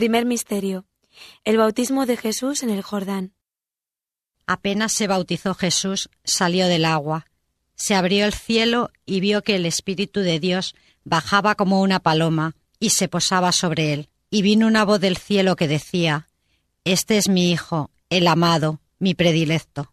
Primer misterio. El bautismo de Jesús en el Jordán. Apenas se bautizó Jesús, salió del agua. Se abrió el cielo y vio que el Espíritu de Dios bajaba como una paloma y se posaba sobre él. Y vino una voz del cielo que decía, Este es mi Hijo, el amado, mi predilecto.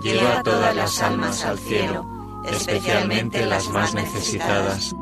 lleva todas las almas al cielo, especialmente las más necesitadas